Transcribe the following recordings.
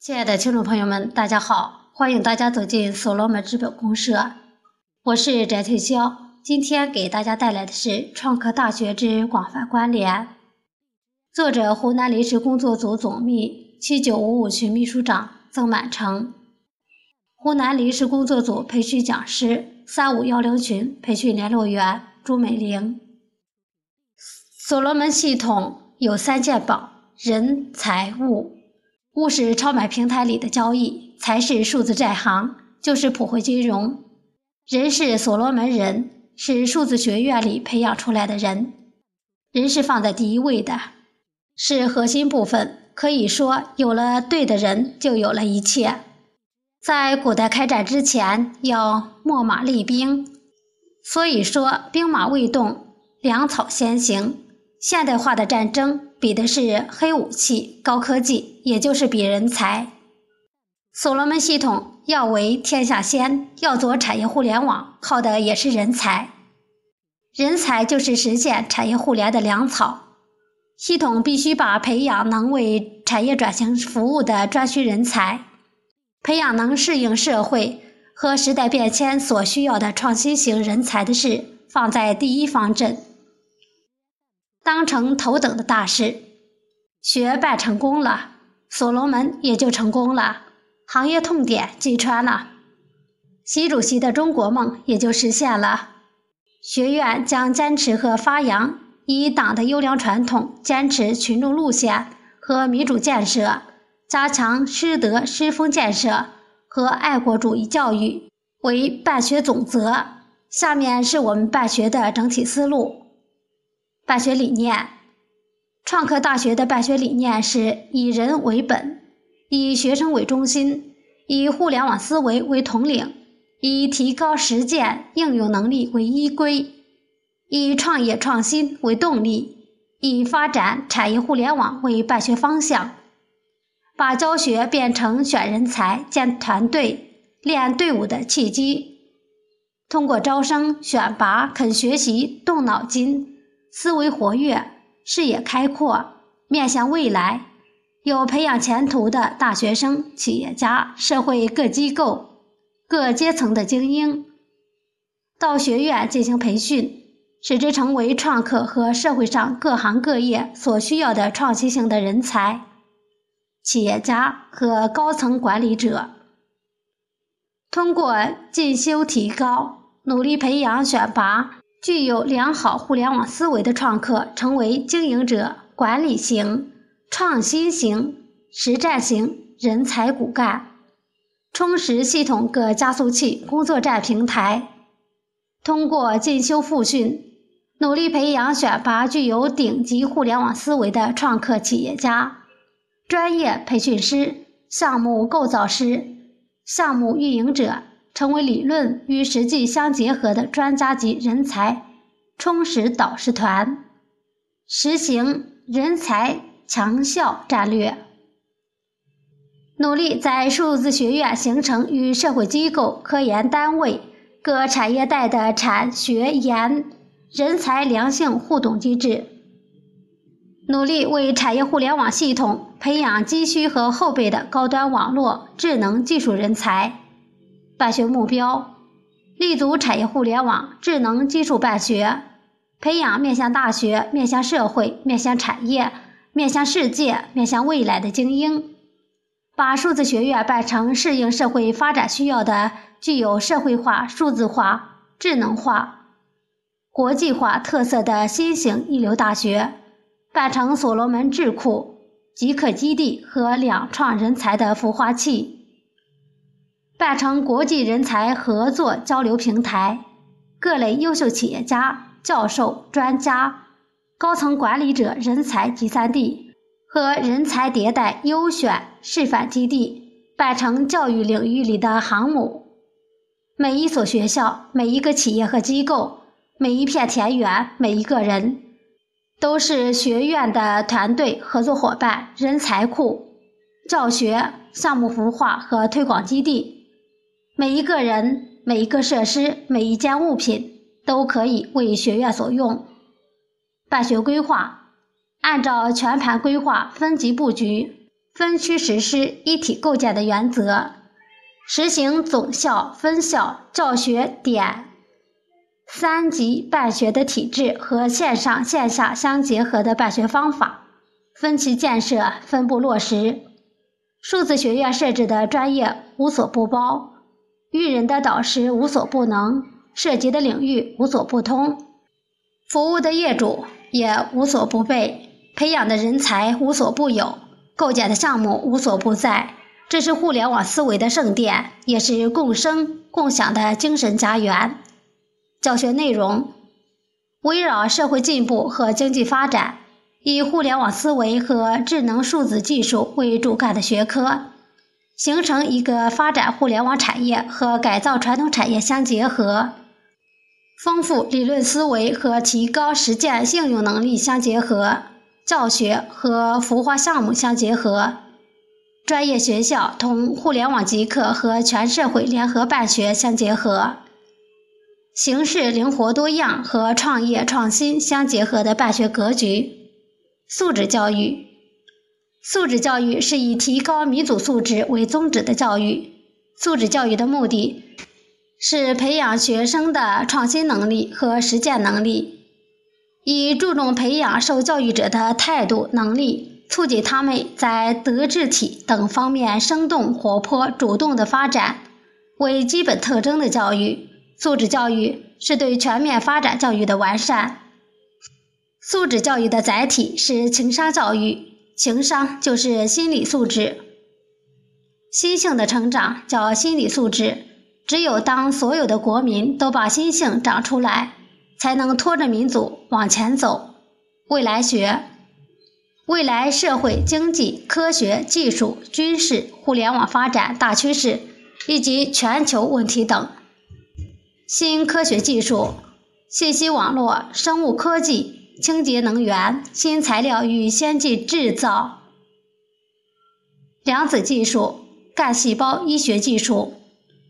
亲爱的听众朋友们，大家好！欢迎大家走进所罗门资本公社，我是翟翠霄。今天给大家带来的是《创客大学之广泛关联》，作者湖南临时工作组总秘、七九五五群秘书长曾满成，湖南临时工作组培训讲师三五幺零群培训联络员朱美玲。所罗门系统有三件宝：人、财、物。物是超买平台里的交易，财是数字债行，就是普惠金融。人是所罗门人，是数字学院里培养出来的人。人是放在第一位的，是核心部分。可以说，有了对的人，就有了一切。在古代开战之前，要秣马厉兵，所以说兵马未动，粮草先行。现代化的战争。比的是黑武器、高科技，也就是比人才。所罗门系统要为天下先，要做产业互联网，靠的也是人才。人才就是实现产业互联的粮草。系统必须把培养能为产业转型服务的专需人才，培养能适应社会和时代变迁所需要的创新型人才的事放在第一方阵。当成头等的大事，学办成功了，所罗门也就成功了，行业痛点击穿了，习主席的中国梦也就实现了。学院将坚持和发扬以党的优良传统，坚持群众路线和民主建设，加强师德师风建设和爱国主义教育为办学总则。下面是我们办学的整体思路。办学理念，创客大学的办学理念是以人为本，以学生为中心，以互联网思维为统领，以提高实践应用能力为依归，以创业创新为动力，以发展产业互联网为办学方向，把教学变成选人才、建团队、练队伍的契机，通过招生选拔肯学习、动脑筋。思维活跃，视野开阔，面向未来，有培养前途的大学生、企业家、社会各机构、各阶层的精英，到学院进行培训，使之成为创客和社会上各行各业所需要的创新性的人才、企业家和高层管理者。通过进修提高，努力培养选拔。具有良好互联网思维的创客，成为经营者、管理型、创新型、实战型人才骨干，充实系统各加速器、工作站平台。通过进修复训，努力培养选拔具有顶级互联网思维的创客企业家、专业培训师、项目构造师、项目运营者。成为理论与实际相结合的专家级人才充实导师团，实行人才强校战略，努力在数字学院形成与社会机构、科研单位、各产业带的产学研人才良性互动机制，努力为产业互联网系统培养急需和后备的高端网络智能技术人才。办学目标：立足产业互联网、智能技术办学，培养面向大学、面向社会、面向产业、面向世界、面向未来的精英，把数字学院办成适应社会发展需要的、具有社会化、数字化、智能化、国际化特色的新型一流大学，办成所罗门智库、极客基地和两创人才的孵化器。办成国际人才合作交流平台，各类优秀企业家、教授、专家、高层管理者人才集散地和人才迭代优选示范基地，办成教育领域里的航母。每一所学校、每一个企业和机构、每一片田园、每一个人，都是学院的团队合作伙伴、人才库、教学项目孵化和推广基地。每一个人、每一个设施、每一件物品都可以为学院所用。办学规划按照全盘规划、分级布局、分区实施一体构建的原则，实行总校、分校教学点三级办学的体制和线上线下相结合的办学方法，分期建设，分步落实。数字学院设置的专业无所不包，育人的导师无所不能，涉及的领域无所不通，服务的业主也无所不备，培养的人才无所不有，构建的项目无所不在。这是互联网思维的圣殿，也是共生共享的精神家园。教学内容围绕社会进步和经济发展。以互联网思维和智能数字技术为主干的学科，形成一个发展互联网产业和改造传统产业相结合，丰富理论思维和提高实践应用能力相结合，教学和孵化项目相结合，专业学校同互联网极客和全社会联合办学相结合，形式灵活多样和创业创新相结合的办学格局。素质教育，素质教育是以提高民族素质为宗旨的教育。素质教育的目的是培养学生的创新能力和实践能力，以注重培养受教育者的态度、能力，促进他们在德智体等方面生动活泼、主动的发展为基本特征的教育。素质教育是对全面发展教育的完善。素质教育的载体是情商教育，情商就是心理素质。心性的成长叫心理素质。只有当所有的国民都把心性长出来，才能拖着民族往前走。未来学，未来社会经济、科学技术、军事、互联网发展大趋势以及全球问题等。新科学技术，信息网络、生物科技。清洁能源、新材料与先进制造、量子技术、干细胞医学技术、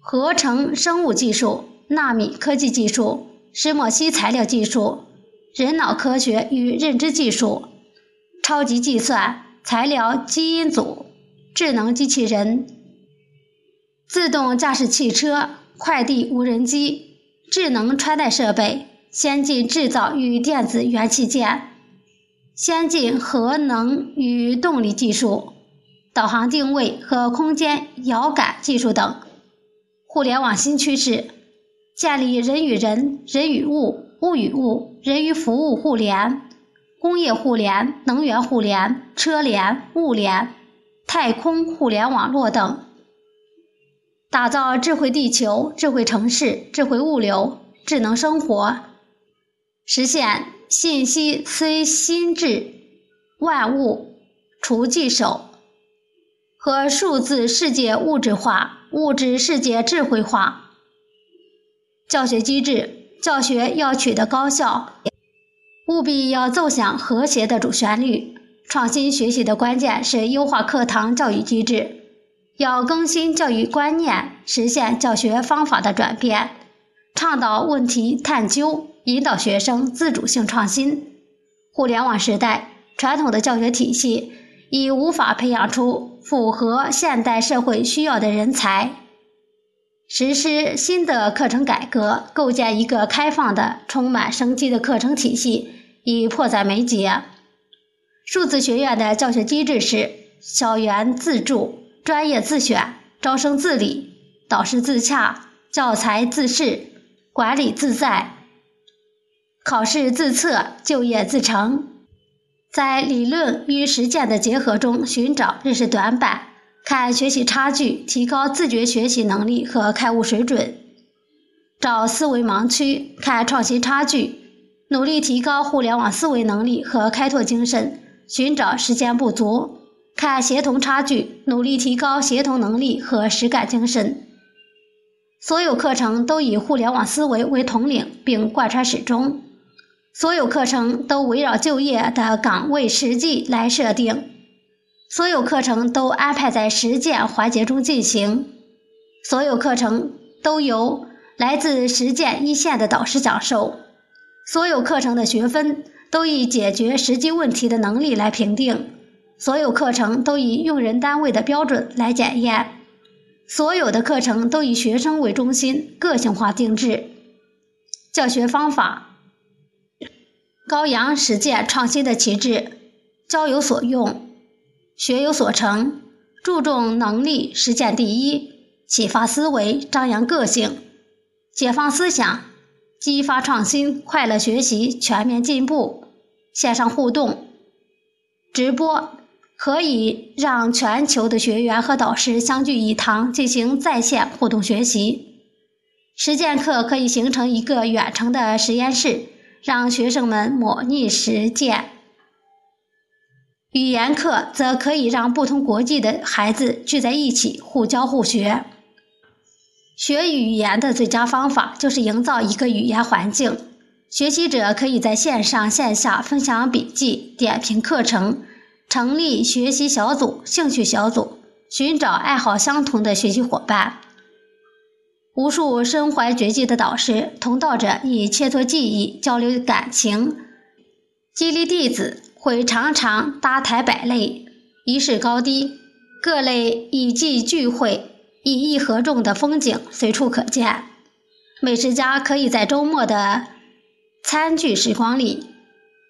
合成生物技术、纳米科技技术、石墨烯材料技术、人脑科学与认知技术、超级计算、材料基因组、智能机器人、自动驾驶汽车、快递无人机、智能穿戴设备。先进制造与电子元器件、先进核能与动力技术、导航定位和空间遥感技术等。互联网新趋势，建立人与人、人与物、物与物、人与服务互联、工业互联、能源互联、车联、物联、太空互联网络等，打造智慧地球、智慧城市、智慧物流、智能生活。实现信息虽心智万物除技手和数字世界物质化、物质世界智慧化。教学机制，教学要取得高效，务必要奏响和谐的主旋律。创新学习的关键是优化课堂教育机制，要更新教育观念，实现教学方法的转变，倡导问题探究。引导学生自主性创新。互联网时代，传统的教学体系已无法培养出符合现代社会需要的人才。实施新的课程改革，构建一个开放的、充满生机的课程体系，已迫在眉睫。数字学院的教学机制是：校园自助、专业自选、招生自理、导师自洽、教材自适、管理自在。考试自测，就业自成，在理论与实践的结合中寻找认识短板，看学习差距，提高自觉学习能力和开悟水准；找思维盲区，看创新差距，努力提高互联网思维能力和开拓精神；寻找时间不足，看协同差距，努力提高协同能力和实干精神。所有课程都以互联网思维为统领，并贯穿始终。所有课程都围绕就业的岗位实际来设定，所有课程都安排在实践环节中进行，所有课程都由来自实践一线的导师讲授，所有课程的学分都以解决实际问题的能力来评定，所有课程都以用人单位的标准来检验，所有的课程都以学生为中心，个性化定制。教学方法高扬实践创新的旗帜，教有所用，学有所成，注重能力实践第一，启发思维，张扬个性，解放思想，激发创新，快乐学习，全面进步。线上互动直播可以让全球的学员和导师相聚一堂进行在线互动学习。实践课可以形成一个远程的实验室，让学生们模拟实践；语言课则可以让不同国际的孩子聚在一起，互教互学。学语言的最佳方法就是营造一个语言环境，学习者可以在线上线下分享笔记、点评课程，成立学习小组、兴趣小组，寻找爱好相同的学习伙伴。无数身怀绝技的导师、同道者以切磋技艺、交流感情、激励弟子，会常常搭台摆擂，仪式高低，各类艺伎聚会、以艺合众的风景随处可见。美食家可以在周末的餐具时光里，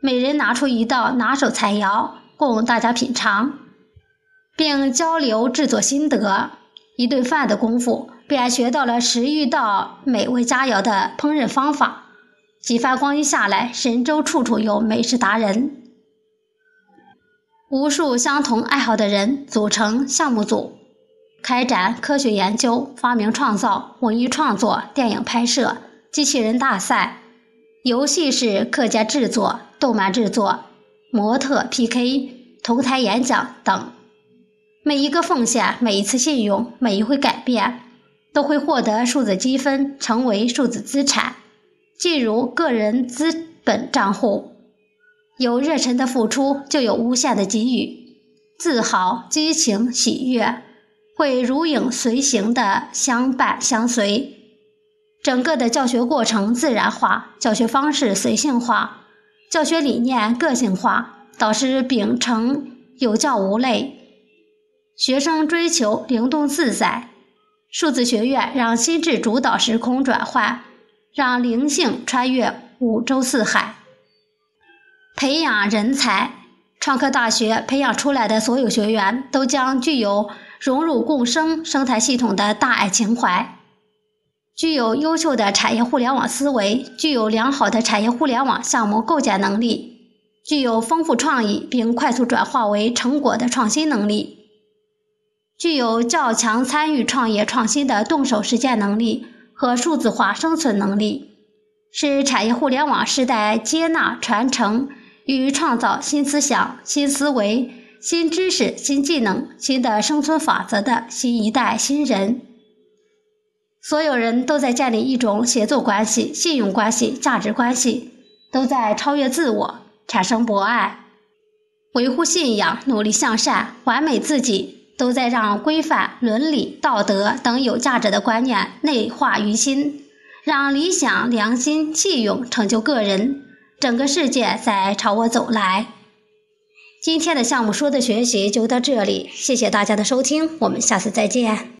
每人拿出一道拿手菜肴供大家品尝，并交流制作心得。一顿饭的功夫，便学到了十余道美味佳肴的烹饪方法。几番光阴下来，神州处处有美食达人。无数相同爱好的人组成项目组，开展科学研究、发明创造、文艺创作、电影拍摄、机器人大赛、游戏式课件制作、动漫制作、模特 PK、同台演讲等。每一个奉献，每一次信用，每一回改变，都会获得数字积分，成为数字资产，进入个人资本账户。有热忱的付出，就有无限的给予。自豪、激情、喜悦，会如影随形的相伴相随。整个的教学过程自然化，教学方式随性化，教学理念个性化，导师秉承有教无类。学生追求灵动自在，数字学院让心智主导时空转换，让灵性穿越五洲四海。培养人才，创客大学培养出来的所有学员都将具有融入共生生态系统的大爱情怀，具有优秀的产业互联网思维，具有良好的产业互联网项目构建能力，具有丰富创意并快速转化为成果的创新能力。具有较强参与创业创新的动手实践能力和数字化生存能力，是产业互联网时代接纳、传承与创造新思想、新思维、新知识、新技能、新的生存法则的新一代新人。所有人都在建立一种协作关系、信用关系、价值关系，都在超越自我，产生博爱，维护信仰，努力向善，完美自己。都在让规范、伦理、道德等有价值的观念内化于心，让理想、良心、气用成就个人，整个世界在朝我走来。今天的项目说的学习就到这里，谢谢大家的收听，我们下次再见。